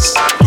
Podcast.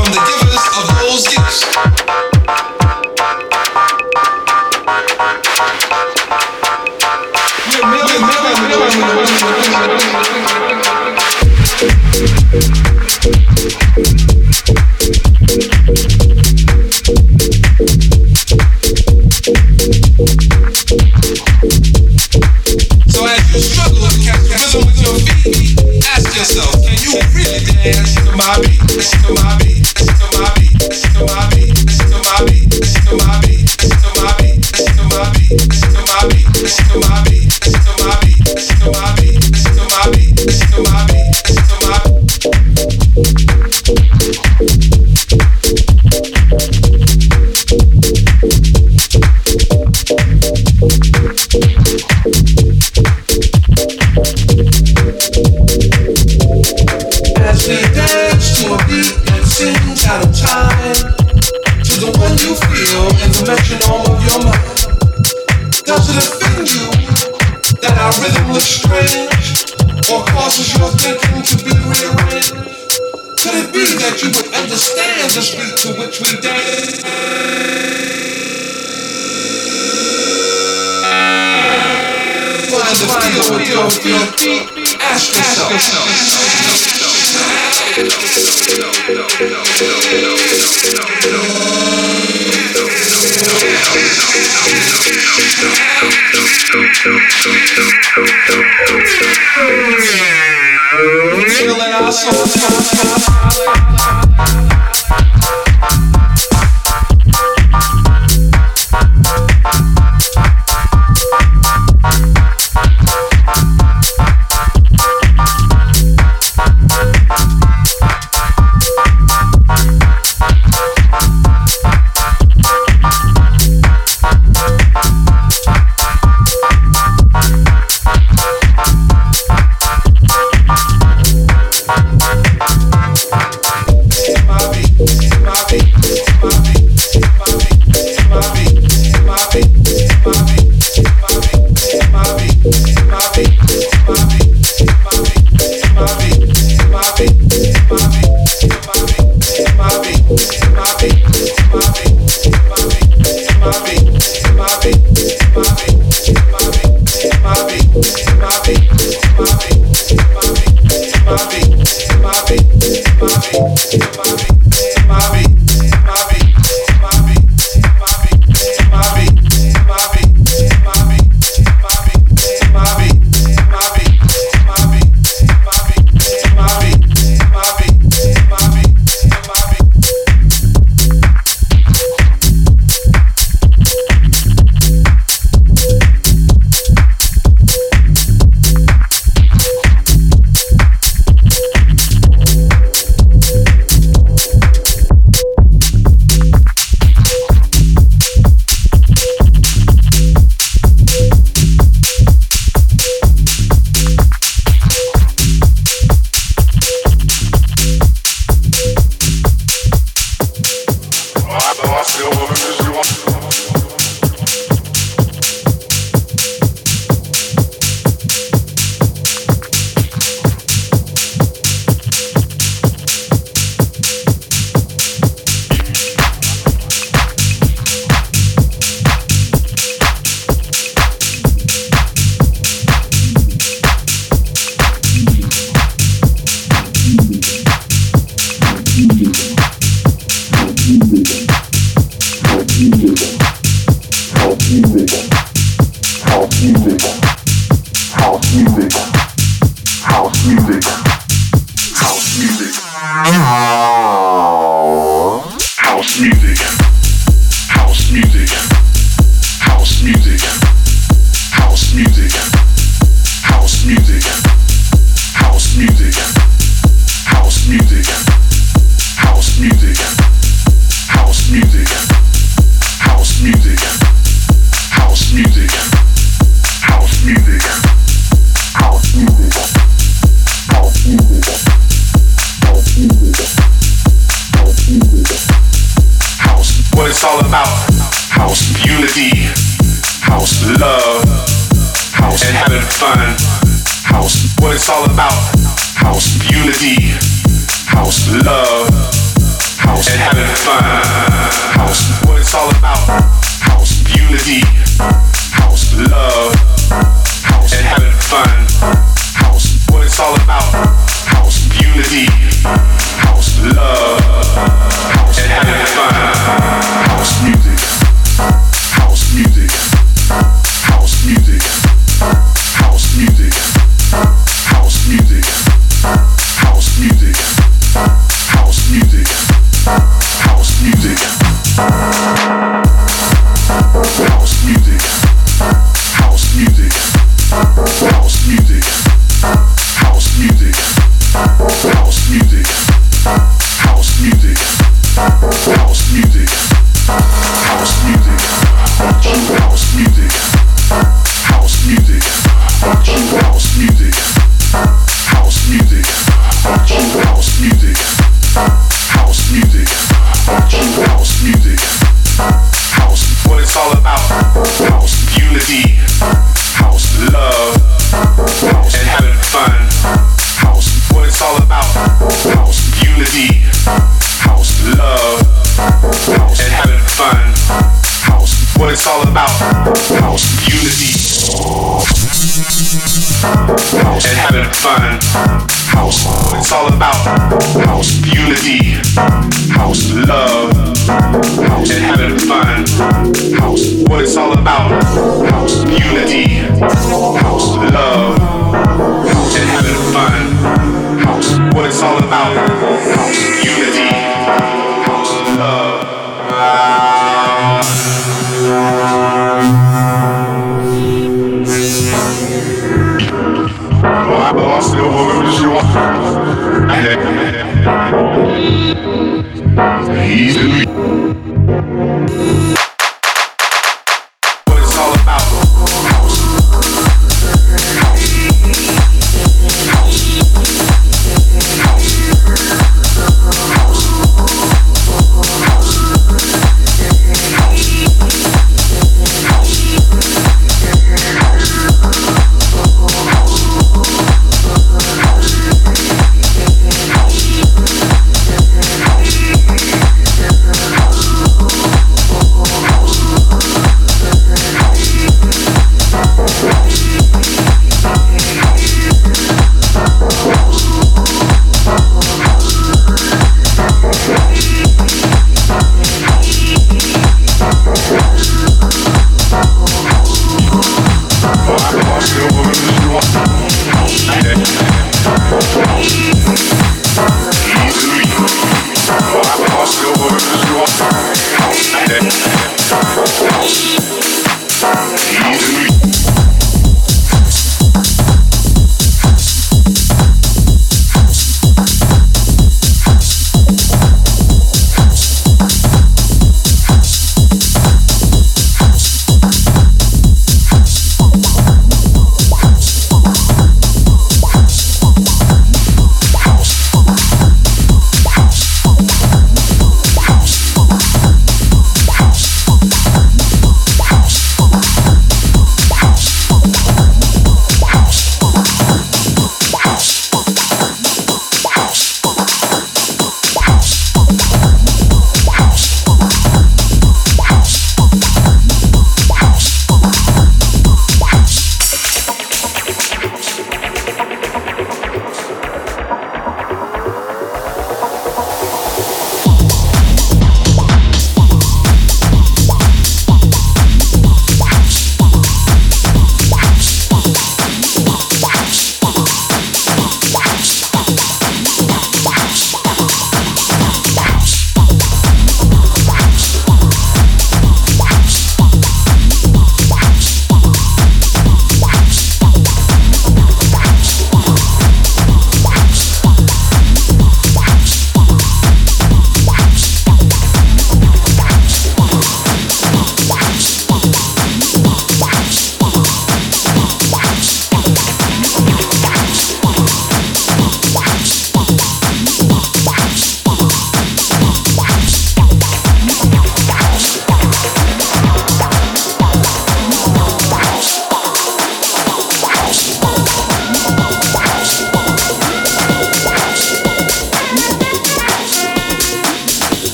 Your feet. Ask yourself. Feel that our music.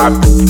My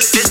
Then